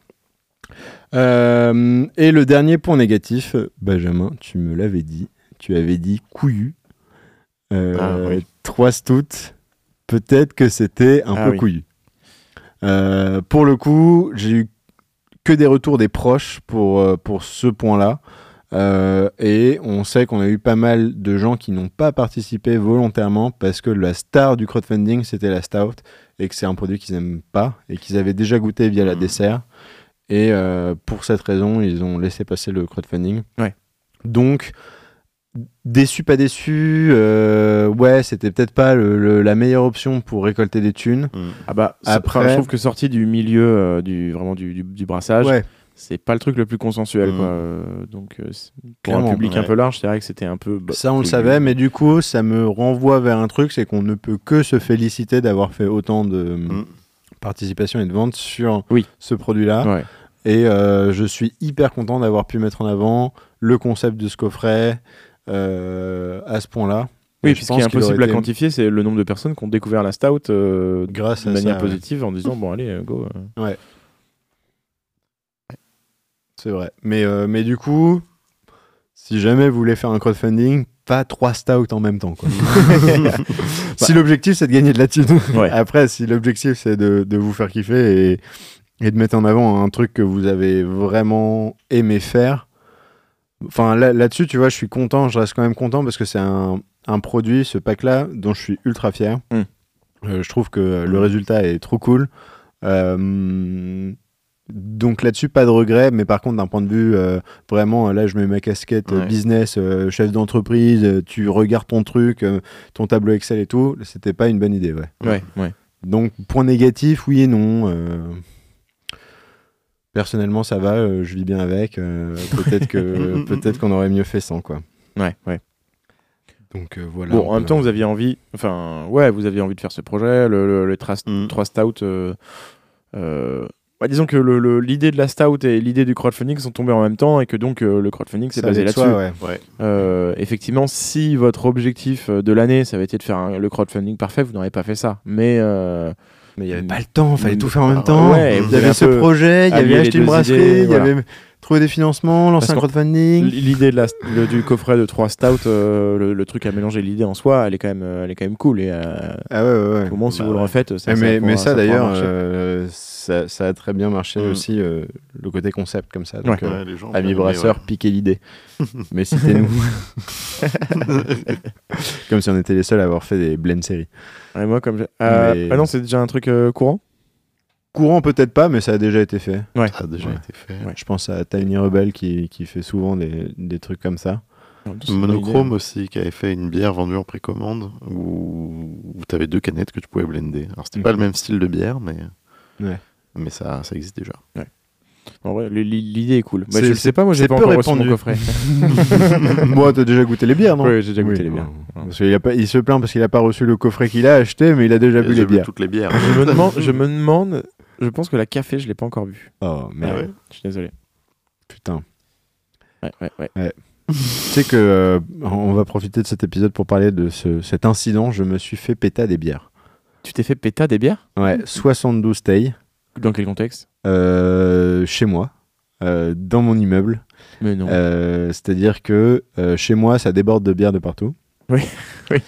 Euh, et le dernier point négatif, Benjamin, tu me l'avais dit. Tu avais dit couillu. Euh,
Ah, oui.
Trois stouts. Peut-être que c'était un
Ah
peu
oui.
couillu. Euh, pour le coup, j'ai eu que des retours des proches pour, euh, pour ce point-là. Euh, et on sait qu'on a eu pas mal de gens qui n'ont pas participé volontairement parce que la star du crowdfunding c'était la stout et que c'est un produit qu'ils n'aiment pas et qu'ils avaient déjà goûté via la
Mhm.
dessert. Et euh, pour cette raison, ils ont laissé passer le crowdfunding.
Ouais.
Donc, déçu, pas déçu, euh, ouais, c'était peut-être pas le- le- la meilleure option pour récolter des thunes.
Mm.
Ah bah,
Après-
je trouve que sorti du milieu euh, du, vraiment du, du, du brassage,
Ouais,
c'est pas le truc le plus consensuel.
Mm.
Quoi. Euh, donc, euh, pour
Clairement,
un public un peu large, c'est vrai que c'était un peu. bah,
Ça, on le savait, mais du coup, ça me renvoie vers un truc, c'est qu'on ne peut que se féliciter d'avoir fait autant de
Mm.
Participation et de vente sur
Oui.
ce produit-là.
Ouais.
Et euh, je suis hyper content d'avoir pu mettre en avant le concept de ce coffret euh, à ce point-là.
Oui, puis ce qui est impossible à
été-
quantifier, c'est le nombre de personnes qui ont découvert la stout euh,
Grâce
de
à
manière
ça, ouais.
positive en disant bon, allez, go. euh.
C'est vrai. Mais, mais du coup, si jamais vous voulez faire un crowdfunding, pas trois stouts en même temps. Quoi. [LAUGHS] [LAUGHS] si l'objectif c'est de gagner de la thune.
Ouais.
Après, si l'objectif c'est de, de vous faire kiffer et, et de mettre en avant un truc que vous avez vraiment aimé faire. Enfin, là- là-dessus, tu vois, je suis content, je reste quand même content parce que c'est un, un produit, ce pack-là, dont je suis ultra fier.
Mm.
Euh, je trouve que le résultat est trop cool. Euh, donc là-dessus, pas de regret, mais par contre, d'un point de vue euh, vraiment, euh, là, je mets ma casquette euh,
Ouais.
business, euh, chef d'entreprise, euh, tu regardes ton truc, euh, ton tableau Excel et tout, c'était pas une bonne idée, ouais.
Ouais, ouais.
Donc, point négatif, oui et non. euh, Personnellement, ça va, euh, je vis bien avec. euh, [LAUGHS] peut-être que peut-être qu'on aurait mieux fait sans, quoi.
Ouais, ouais.
Donc euh, voilà.
Bon,
on
en même temps, vous aviez envie, enfin, ouais, vous aviez envie de faire ce projet, le, le- les tra-
Mm.
euh, euh, bah, disons que l'idée de la stout et l'idée du crowdfunding sont tombées en même temps et que donc euh, le crowdfunding s'est basé là-dessus.
soi, ouais.
Ouais.
Euh, effectivement, si votre objectif euh, de l'année, ça avait été de faire un- le crowdfunding parfait, vous n'aurez pas fait ça. Mais euh,
Mais il n'y avait pas le temps, fallait
Mm.
tout faire en même
Ah,
temps.
ouais,
il
vous
y
avez
avait ce
peu
projet, il y avait acheté une brasserie, il y avait trouvé des financements, lancé
Parce
un crowdfunding.
l'idée de la, le- du coffret de trois stouts, euh, le, le truc à mélanger, l'idée en soi, elle est quand même, euh, elle est quand même cool. Et euh,
Ah ouais, ouais, ouais.
au moment si
Bah
vous le refaites, ça,
Eh,
ça
mais,
pourra-
mais ça, d'ailleurs, euh, ça, ça a très bien marché
Mm.
aussi, euh, le côté concept comme ça. Donc,
Ouais.
euh,
Ouais, les gens
Amis brasseurs, piquez l'idée. [LAUGHS] mais citez-nous. [LAUGHS] comme si on était les seuls à avoir fait des blend séries.
Ouais, moi, comme euh,
Mais-
Ah non, c'est déjà un truc euh, courant?
Courant peut-être pas, mais ça a déjà été fait.
Ouais.
Ça a déjà
Ouais.
été fait.
Ouais.
Je pense à Tiny Rebel qui, qui fait souvent des, des trucs comme ça.
Monochrome aussi, qui avait fait une bière vendue en précommande où, où tu avais deux canettes que tu pouvais blender. Alors, c'était pas
Mhm.
le même style de bière, mais,
Ouais.
mais ça, ça existe déjà.
En vrai, l'idée est cool. Bah,
C'est-
je sais pas, moi j'ai pas
peu
encore reçu mon coffret. [LAUGHS]
Moi, t'as déjà goûté les bières, non?
Oui, j'ai déjà goûté
Oui,
les bières.
ouais. Parce qu'il a pas, il se plaint parce qu'il a pas reçu le coffret qu'il a acheté, mais il a déjà bu
J'ai
les
bu
bières.
toutes les bières.
je, me [LAUGHS] demande, je me demande, je pense que la café, je l'ai pas encore bu.
Oh merde,
Ah ouais.
Je suis désolé.
putain.
Ouais, ouais, ouais.
Tu sais que euh, on va profiter de cet épisode pour parler de ce- cet incident. Je me suis fait péta des bières.
Tu t'es fait péta des bières?
Ouais, 72 tailles
Dans quel contexte?
Euh, chez moi, euh, dans mon immeuble.
Mais non.
Euh, C'est-à-dire que euh, chez moi, ça déborde de bière de partout.
Oui, [LAUGHS] oui.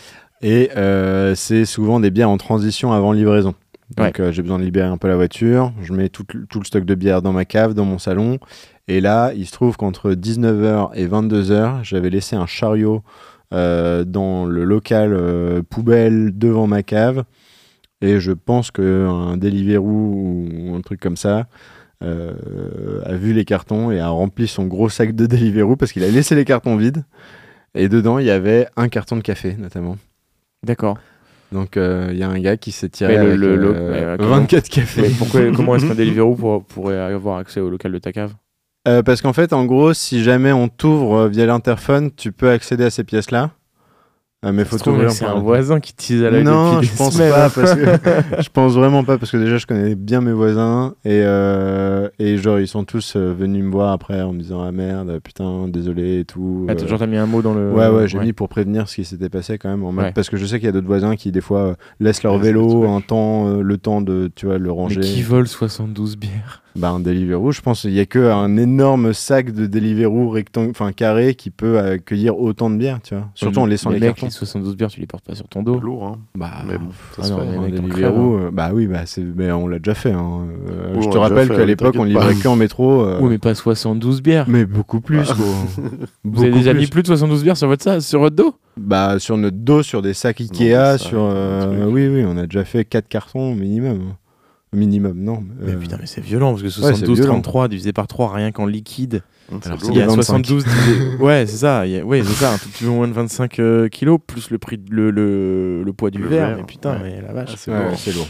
Et euh, c'est souvent des bières en transition avant livraison. Donc euh, j'ai besoin de libérer un peu la voiture. Je mets tout, le- tout le stock de bière dans ma cave, dans mon salon. Et là, il se trouve qu'entre 19h et 22h, j'avais laissé un chariot euh, dans le local euh, poubelle devant ma cave. Et je pense qu'un Deliveroo ou un truc comme ça a vu les cartons et a rempli son gros sac de Deliveroo parce qu'il a laissé les cartons vides. Et dedans, il y avait un carton de café, notamment.
D'accord.
Donc, il y a un gars qui s'est tiré
le-
avec,
le- le-
euh,
mais, comment-
24 cafés.
Mais pourquoi, [LAUGHS] comment est-ce qu'un Deliveroo pour- pourrait avoir accès au local de ta cave?
Euh, parce qu'en fait, en gros, si jamais on t'ouvre euh, via l'interphone, tu peux accéder à ces pièces-là. Euh, mais
se trouve,
t'ouvrir
C'est un voisin qui tease à l'œil
Non,
depuis
je
des
pense
semaines.
pas parce [LAUGHS] que je pense vraiment pas parce que déjà je connais bien mes voisins et euh, et genre ils sont tous euh, venus me voir après en me disant ah merde putain désolé et tout.
Ah, t'as-
euh.
genre, t'as mis un mot dans le.
Ouais, ouais, j'ai mis pour prévenir ce qui s'était passé quand même. En mode-
Ouais.
Parce que je sais qu'il y a d'autres voisins qui, des fois, euh, laissent leur
Ouais, le
vélo un temps, euh, le temps de, tu vois, le
Mais
ranger.
qui vole 72 bières?
Bah, un Deliveroo, je pense qu'il y a que un énorme sac de Deliveroo rectangle, enfin carré, qui peut accueillir autant de bières, tu vois. Surtout en laissant les,
mecs,
cartons.
les 72 bières, tu les portes pas sur ton dos.
Lourd, hein.
Bah,
Mais bon, ça
Ah
se
non,
fait.
les
Deliveroo, euh, bah oui, bah c'est, mais on l'a déjà fait. hein. Euh,
Oui,
je te rappelle qu'à l'époque, on livrait
pas.
que en métro. euh,
Oui, mais pas 72 bières.
mais beaucoup plus, gros. [LAUGHS]
Vous avez déjà
plus.
mis plus de 72 bières sur votre, sa- sur votre dos?
Bah, sur notre dos, sur des sacs Ikea,
ça,
sur. euh, oui, oui, on a déjà fait 4 cartons minimum. Minimum, non.
Mais
euh,
putain, mais c'est violent parce que
c'est
72,
violent.
33 divisé par 3 rien qu'en liquide.
C'est
Alors.
Il y a
25.
72 divisé- [LAUGHS] Ouais, c'est ça. il y a- Ouais, c'est ça. Un tout petit peu moins de 25 euh, kilos plus le prix, de- le, le, le poids du
Le
verre.
verre,
Mais putain,
ouais.
mais la vache.
Ah, c'est
ouais,
lourd.
c'est lourd.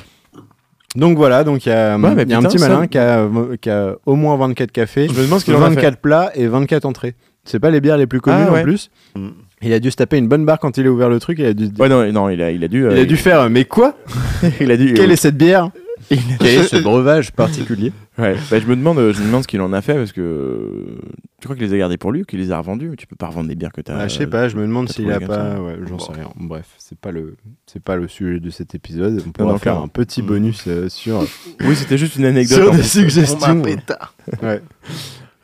Donc voilà, donc il y a,
Ouais, mais
il y a un petit
ça-
malin qui a, qui a au moins 24 cafés,
Je me demande ce qu'il en a fait.
24 plats et 24 entrées. C'est pas les bières les plus connues
Ah, ouais.
en plus.
Mm.
Il a dû se taper une bonne barre quand il a ouvert le truc. Il a dû,
Ouais, non, non, il a, il a dû. euh,
il a dû faire euh, Mais quoi [LAUGHS]
il a dû.
Quelle est cette bière Quel est ce breuvage [LAUGHS] particulier
Ouais, bah, je me demande, je me demande ce qu'il en a fait parce que tu crois qu'il les a gardés pour lui ou qu'il les a revendus? Tu peux pas revendre des bières que t'as.
Ah, Je sais pas, je me demande s'il a pas. Ouais, j'en
Bon.
sais rien. Bref, c'est pas le, c'est pas le sujet de cet épisode. On pourra
non,
faire un petit
Mm.
bonus euh, sur, [LAUGHS]
Oui, c'était juste une anecdote.
sur des suggestions. Ouais.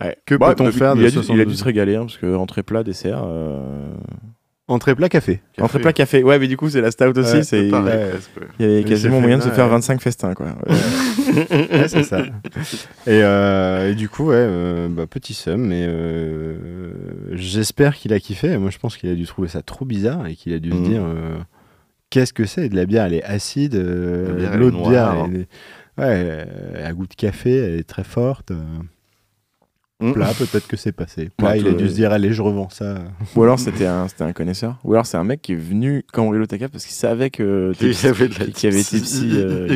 Ouais.
Que
Bah,
peut-on faire
il,
de
a dû, il a dû
72?
se régaler hein, parce que entrée plat, dessert. euh,
Entrée plat café.
Entrée plat, café. Ouais, mais du coup, c'est la stout aussi.
Ouais,
c'est...
Ouais.
Il y avait quasiment moyen de se faire
ouais.
25 festins, quoi. [LAUGHS]
Ouais, c'est ça. Et, euh, et du coup, ouais, euh, bah, petit somme, mais euh, j'espère qu'il a kiffé. Moi, je pense qu'il a dû trouver ça trop bizarre et qu'il a dû se
Mhm.
dire euh, qu'est-ce que c'est De la bière, elle est acide. euh,
La bière,
L'autre bière,
noire.
elle est, ouais, elle a goût de café, elle est très forte. Euh,
Mm.
Plat, peut-être que c'est passé. Plat,
Ouais,
il a dû se dire allez, je revends ça.
Ou alors c'était un, c'était un connaisseur. Ou alors c'est un mec qui est venu cambrioler ta cave parce qu'il savait que
Il
Tipsy-
y avait de la
qu'il y avait Tipsy. euh,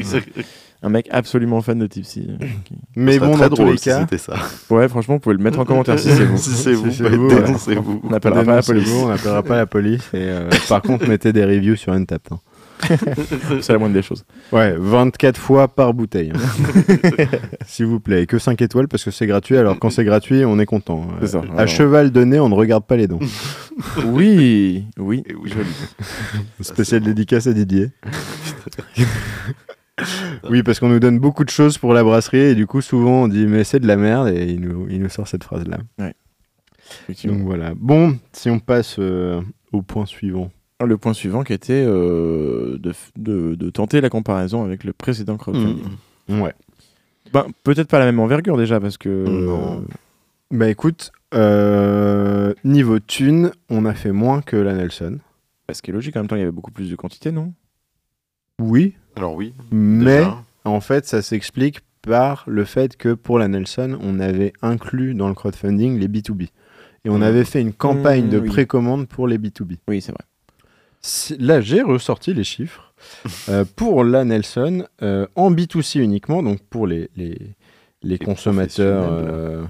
[LAUGHS] un mec absolument fan de Tipsy. euh, qui-
Mais bon, dans tous les
si
cas,
c'était ça.
Ouais, franchement, vous pouvez le mettre en commentaire si c'est vous. [LAUGHS]
Si c'est vous,
Si
bah,
vous, ouais.
dénoncez-vous.
On n'appellera pas la police.
on n'appellera pas la police. Et, euh, par contre, mettez des reviews sur Untap. hein. [LAUGHS]
C'est la moindre des choses.
Ouais, 24 fois par bouteille. hein. [LAUGHS] S'il vous plaît, et que 5 étoiles parce que c'est gratuit. Alors quand c'est gratuit, on est content.
Ça,
à
alors.
cheval de nez, on ne regarde pas les dents. [LAUGHS]
Oui, oui,
oui.
joli.
Spécial dédicace à Didier. oui, parce qu'on nous donne beaucoup de choses pour la brasserie et du coup, souvent on dit mais c'est de la merde et il nous, il nous sort cette phrase-là. Donc voilà. Bon, si on passe euh, au point suivant.
Le point suivant qui était euh, de, f- de, de tenter la comparaison avec le précédent crowdfunding.
Ouais.
Ben, peut-être pas la même envergure déjà parce que
Non.
Bah écoute, euh, niveau thune, on a fait moins que la Nelson.
euh, ce qui est logique en même temps il y avait beaucoup plus de quantité non?
Oui,
Alors oui.
mais
déjà.
en fait, ça s'explique par le fait que pour la Nelson, on avait inclus dans le crowdfunding les B2B. Et on
Mhm.
avait fait une campagne de
oui.
précommande pour les B2B.
Oui c'est vrai.
Là, j'ai ressorti les chiffres. Euh, pour la Nelson, euh, en B2C uniquement, donc pour les, les, les consommateurs euh,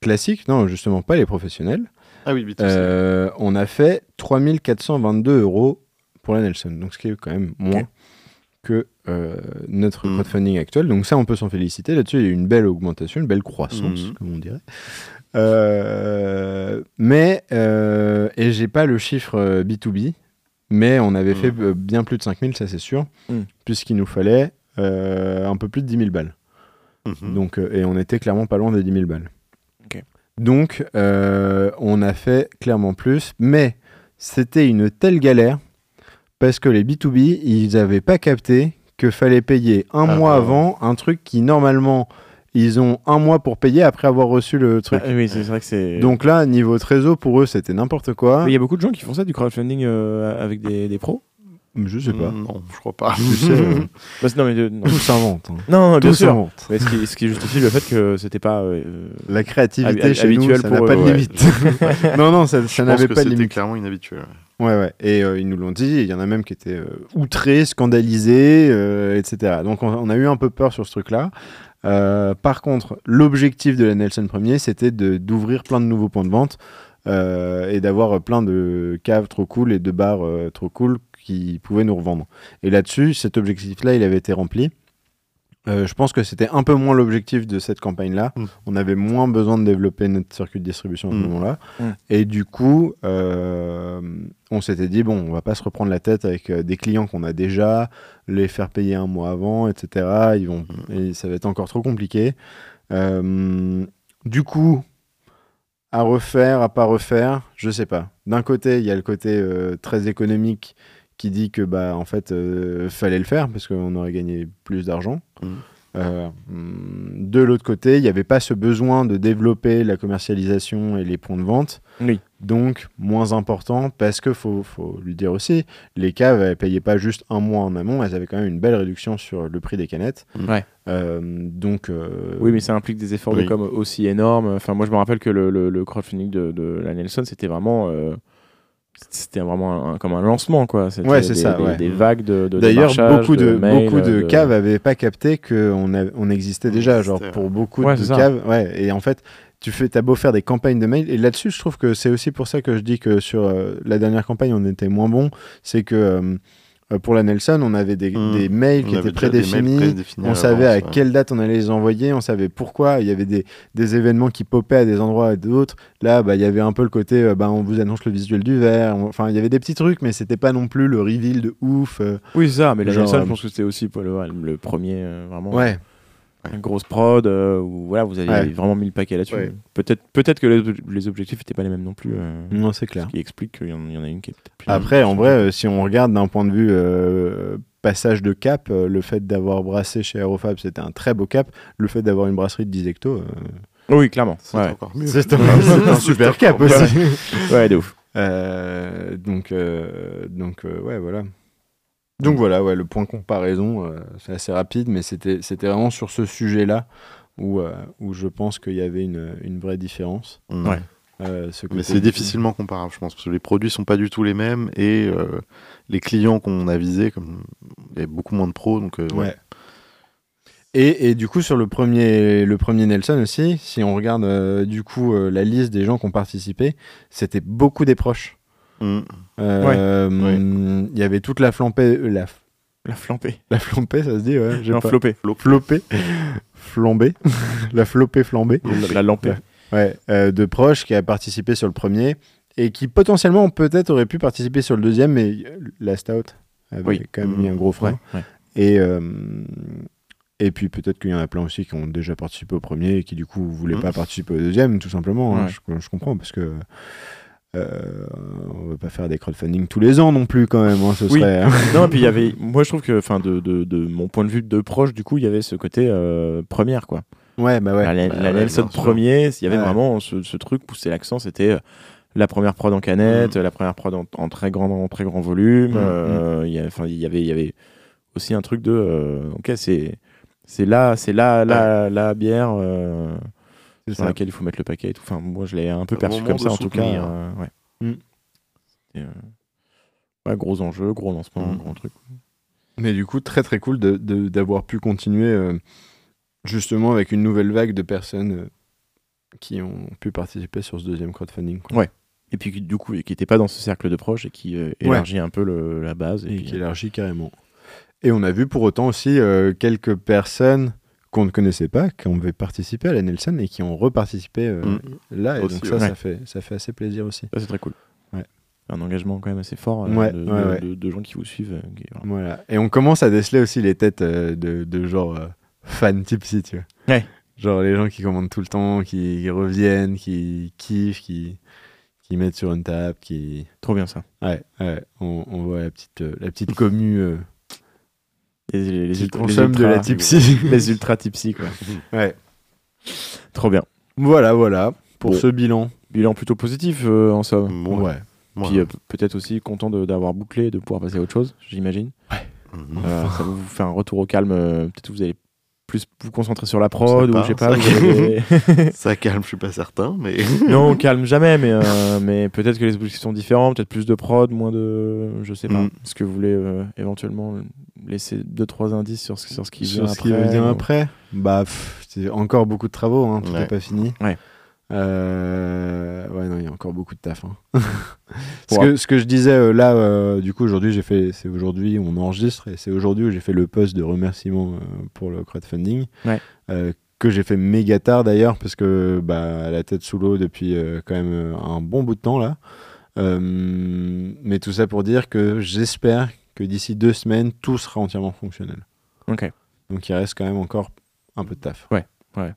classiques, non, justement pas les professionnels,
Ah oui, vite.
euh, on a fait 3422 euros pour la Nelson, donc ce qui est quand même moins que notre
Mm.
crowdfunding actuel. Donc ça, on peut s'en féliciter. Là-dessus, il y a eu une belle augmentation, une belle croissance,
Mm.
comme on dirait. Euh, mais, euh, et j'ai pas le chiffre euh, B2B, mais on avait
Mm.
fait euh, bien plus de 5000, ça c'est sûr,
Mm.
puisqu'il nous fallait euh, un peu plus de 10 000 balles.
Mhm.
Donc, euh, et on était clairement pas loin des 10 000 balles. Donc, euh, on a fait clairement plus, mais c'était une telle galère parce que les B2B, ils n'avaient pas capté que fallait payer un
Ah,
mois
bah.
avant un truc qui normalement ils ont un mois pour payer après avoir reçu le truc.
Ah, oui, c'est vrai que c'est.
Donc là, niveau trésor, pour eux, c'était n'importe quoi.
Mais il y a beaucoup de gens qui font ça du crowdfunding euh, avec des, des pros.
Je sais pas.
Mm, Non, je crois pas.
Tu sais, [LAUGHS] euh,
Bah, c'est- non, mais de- non.
tout s'invente. hein.
non, non, bien
Tout
sûr.
s'invente.
Mais ce, qui, ce qui justifie le fait que c'était pas. euh,
La créativité
Habi-
chez nous,
habituel
ça
pour
n'a pas
eux,
de
ouais.
limite. [LAUGHS] non, non, ça, ça
Je pense
n'avait
que
pas de
c'était
limite.
clairement inhabituel.
Ouais, ouais. Et euh, ils nous l'ont dit. Il y en a même qui étaient euh, outrés, scandalisés, euh, etc. Donc on, on a eu un peu peur sur ce truc-là. Euh, par contre, l'objectif de la Nelson Premier, c'était de- d'ouvrir plein de nouveaux points de vente euh, et d'avoir plein de caves trop cool et de bars euh, trop cool qui pouvaient nous revendre. Et là-dessus, cet objectif-là, il avait été rempli. Euh, je pense que c'était un peu moins l'objectif de cette campagne-là.
Mm.
On avait moins besoin de développer notre circuit de distribution à ce
Mm.
moment-là.
Mm.
Et du coup, euh, on s'était dit, bon, on va pas se reprendre la tête avec euh, des clients qu'on a déjà, les faire payer un mois avant, etc. Ils vont, et ça va être encore trop compliqué. Du coup, à refaire, à pas refaire, je sais pas. D'un côté, il y a le côté très économique qui dit que bah en fait euh, fallait le faire parce qu'on aurait gagné plus d'argent.
Mhm.
Euh, hum, de l'autre côté, il n'y avait pas ce besoin de développer la commercialisation et les points de vente.
Oui.
Donc moins important parce que faut, faut lui dire aussi, les caves elles payaient pas juste un mois en amont, elles avaient quand même une belle réduction sur le prix des canettes.
Ouais.
Euh, donc euh,
Oui, mais ça implique des efforts
oui.
de com aussi énormes. Enfin, moi, je me rappelle que le, le- le crowdfunding de, de la Nelson, c'était vraiment. euh, c'était vraiment un- comme un lancement, quoi. C'était
Ouais, c'est
des-
ça,
Des,
ouais.
des vagues de.
D'ailleurs, beaucoup de,
mails,
beaucoup de,
de-
caves avaient pas capté qu'on a- on existait
On
déjà.
existait,
Genre,
ouais.
pour beaucoup
Ouais,
de caves. Ouais, et en fait, tu fais, as beau faire des campagnes de mails. Et là-dessus, je trouve que c'est aussi pour ça que je dis que sur euh, la dernière campagne, on était moins bon. C'est que euh, euh, pour la Nelson, on avait des,
Mm.
des mails
On
qui étaient prédéfinis.
prédéfinis
On savait à
ouais.
quelle date on allait les envoyer, on savait pourquoi. Il y avait des, des événements qui popaient à des endroits et d'autres. Là, bah, il y avait un peu le côté, euh, bah, on vous annonce le visuel du verre. Enfin, il y avait des petits trucs, mais c'était pas non plus le reveal de ouf. euh.
Oui, c'est ça, mais la Nelson,
euh,
je pense que c'était aussi pour le, le premier, euh, vraiment.
Ouais,
Une grosse prod, euh, où voilà, vous avez
Ouais.
vraiment mis le paquet là-dessus.
Ouais.
Peut-être peut que les, les objectifs n'étaient pas les mêmes non plus. euh,
non, c'est clair.
Ce qui explique qu'il y, en- il y en a une qui est peut-être plus.
Après, en vrai, euh, si on regarde d'un point de vue euh, passage de cap, euh, le fait d'avoir brassé chez Aerofab, c'était un très beau cap. Le fait d'avoir une brasserie de 10 hectos, euh,
Oui, clairement.
C'est
Ouais.
encore mieux.
c'est [LAUGHS] un, super cap aussi.
ouais, de ouf.
Euh, donc, euh, donc euh, ouais, voilà. Donc voilà, ouais, le point comparaison, euh, c'est assez rapide, mais c'était vraiment sur ce sujet-là où, euh, où je pense qu'il y avait une, une vraie différence.
Mm.
Ouais.
Euh, ce
Mais c'est difficilement comparable, je pense, parce que les produits sont pas du tout les mêmes et euh, les clients qu'on a visés, comme il y avait beaucoup moins de pros, donc euh, ouais.
Ouais. Et, et du coup, sur le premier, le premier Nelson aussi, si on regarde euh, du coup euh, la liste des gens qui ont participé, c'était beaucoup des proches.
Mm.
Euh,
Ouais.
Il y avait toute la flambée, euh, la,
La flampée.
la flambée, ça se dit, ouais, j'ai
Non,
pas-
flopée.
flopée, flambée, [LAUGHS] la flopée flambée,
La, la lampée.
ouais, euh, de proches qui a participé sur le premier et qui potentiellement peut-être aurait pu participer sur le deuxième, mais la Stout avait
Oui.
quand même mis un gros frein.
Ouais.
Et, euh, et puis peut-être qu'il y en a plein aussi qui ont déjà participé au premier et qui du coup voulaient pas participer au deuxième, tout simplement. hein. Je, je comprends parce que euh, on va pas faire des crowdfunding tous les ans non plus quand même. hein, ce
Oui.
serait, hein. [LAUGHS]
non, et puis il y avait. Moi, je trouve que, enfin, de, de, de mon point de vue de proche, du coup, il y avait ce côté euh, première, quoi.
ouais, bah ouais.
la la-
Bah
la
ouais,
Nelson premier, il y avait
Ouais.
vraiment ce, ce truc c'est l'accent, c'était euh, la première prod en canette, la première prod en, en très grand, en très grand volume.
Mm,
euh, il y a- enfin, il y avait, il y avait aussi un truc de, euh, ok, c'est c'est là, c'est là, la, la bière euh, sur laquelle il faut mettre le paquet et tout. Enfin, moi, je l'ai un peu perçu comme ça, en tout cas. euh, ouais.
Mm.
Euh, ouais, gros enjeu, gros lancement,
Mm.
gros truc.
Mais du coup, très très cool d'avoir pu continuer euh, justement avec une nouvelle vague de personnes euh, qui ont pu participer sur ce deuxième crowdfunding. quoi.
Ouais. Et puis, du coup, qui n'était pas dans ce cercle de proches et qui euh, élargit un peu le- la base. Et,
et
puis,
qui élargit carrément. Et on a vu pour autant aussi quelques personnes qu'on ne connaissait pas, qui ont participé à la Nelson et qui ont reparticipé euh,
Mm.
là. Et
Aussi,
donc ça,
ouais.
ça, fait, ça fait assez plaisir aussi.
Ça, c'est très cool.
Ouais.
Un engagement quand même assez fort euh,
Ouais,
de,
ouais,
de-
ouais.
de- de gens qui vous suivent. euh, qui
Voilà. Et on commence à déceler aussi les têtes de, de genre euh, fans tipsy, tu vois.
Ouais.
Genre les gens qui commandent tout le temps, qui, qui reviennent, qui kiffent, qui, qui mettent sur une table, qui...
Trop bien ça.
Ouais, ouais. On, on voit la petite, euh, la petite commu euh,
Les, les, ultra-
de la tipsy. [LAUGHS]
Les [LAUGHS] ultra tipsy, quoi.
ouais.
Trop bien.
Voilà, voilà, pour
Bon.
ce bilan.
Bilan plutôt positif euh, en somme.
Ouais.
Ouais.
Ouais.
Puis euh, peut-être aussi content de- d'avoir bouclé, de pouvoir passer à autre chose, j'imagine.
Mhm.
Euh, ça vous faire un retour au calme. peut-être que vous allez plus vous concentrer sur la prod ou je sais pas.
ça.
vous avez [LAUGHS] [LAUGHS]
Ça calme, je suis pas certain, mais. [LAUGHS]
non, on calme jamais, mais, euh, mais peut-être que les objectifs sont différents, peut-être plus de prod, moins de. Je sais pas.
Mm.
Est-ce que vous voulez euh, éventuellement laisser deux trois indices sur ce, sur ce qui
Sur
vient
ce qui
après,
vient
ou-
après, bah, pff, c'est encore beaucoup de travaux, hein, tout n'est
Ouais.
pas fini.
Ouais.
Euh, ouais, non, il y a encore beaucoup de taf. hein. [LAUGHS] ce, que, ce que je disais euh, là, euh, du coup, aujourd'hui, j'ai fait, c'est aujourd'hui, on enregistre, et c'est aujourd'hui où j'ai fait le post de remerciement pour le crowdfunding.
Ouais.
Que j'ai fait méga tard d'ailleurs, parce que bah, la tête sous l'eau depuis quand même un bon bout de temps là. Mais tout ça pour dire que j'espère que d'ici deux semaines, tout sera entièrement fonctionnel.
Ok.
Donc il reste quand même encore un peu de taf.
Ouais, ouais.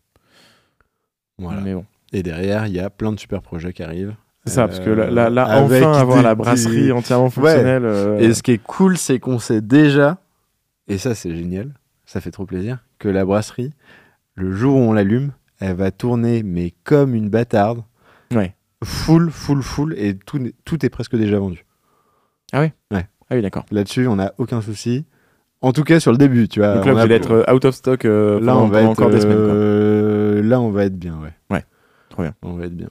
Voilà.
Mais bon.
Et derrière, il y a plein de super projets qui arrivent.
C'est ça,
Euh,
parce que là,
avec
enfin avoir
des-
la brasserie
des-
entièrement fonctionnelle. euh,
Et ce qui est cool, c'est qu'on sait déjà, et ça c'est génial, ça fait trop plaisir, que la brasserie, le jour où on l'allume, elle va tourner, mais comme une bâtarde.
Ouais.
Full, full, full, et tout, tout est presque déjà vendu.
Ah oui, d'accord.
Là-dessus, on n'a aucun souci. En tout cas, sur le début, tu vois.
Donc là,
on
vous
a-
allez être euh, out of stock euh,
là,
pendant,
on va être,
encore des semaines. Quoi.
euh, Là, on va être bien, ouais.
Ouais, trop bien.
On va être bien.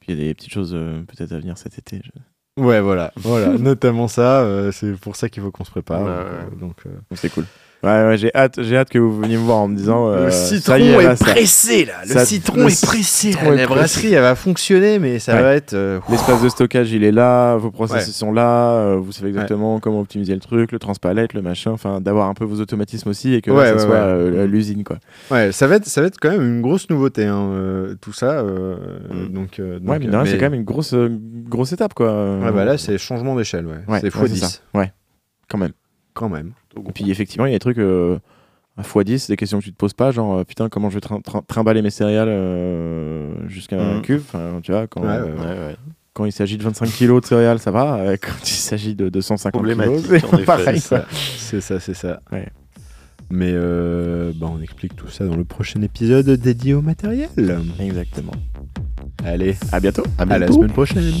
Puis il y a des petites choses euh, peut-être à venir cet été. je-
Ouais, voilà, voilà. [LAUGHS] notamment ça. euh, c'est pour ça qu'il faut qu'on se prépare.
Ouais,
donc,
ouais.
donc, euh,
Donc c'est cool. Ouais, ouais, j'ai hâte, j'ai hâte que vous veniez me voir en me disant. euh,
le
ça
citron
est,
est,
là, ça-
pressé là. Le
ça-
citron
le
est pressé.
citron est
la
pressé.
brasserie, elle va fonctionner, mais ça
Ouais.
va être. euh,
L'espace de stockage, il est là, vos process sont là, euh, vous savez exactement comment optimiser le truc, le transpalette, le machin, enfin d'avoir un peu vos automatismes aussi et que là, ça
ouais,
soit
ouais.
euh, l'usine quoi.
Ouais, ça va être, ça va être quand même une grosse nouveauté, hein, euh, tout ça. euh,
Mm.
Donc, euh, donc,
ouais, mais
euh,
rien, c'est
mais-
quand même une grosse, euh, grosse étape quoi.
Ouais, bah là, c'est changement d'échelle, ouais.
Ouais,
c'est
ouais,
x10
ça. Ouais, quand même.
quand même.
Et puis effectivement, il y a des trucs euh, à x10, des questions que tu te poses pas, genre euh, putain, comment je vais trimballer mes céréales euh, jusqu'à un
Mhm.
cube, enfin, tu vois, quand,
Ouais, ouais,
Ouais, ouais.
quand il s'agit de 25 kilos de céréales, ça va, euh, [LAUGHS] quand il s'agit de 250 kilos, c'est pareil.
C'est ça, c'est ça.
Ouais.
Mais euh, bah, on explique tout ça dans le prochain épisode dédié au matériel.
Exactement.
Allez,
À bientôt.
À
à la semaine prochaine.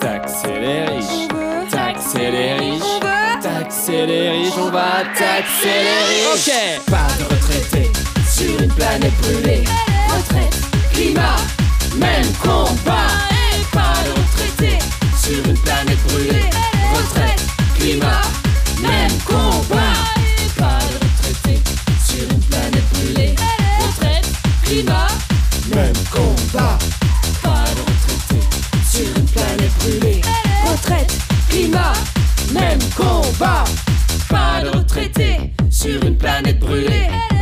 Taxer les riches, taxer les riches, taxer les riches, on va taxer les riches.
Ok. Pas de retraités sur une planète brûlée.
retraite, climat,
Même combat. Planète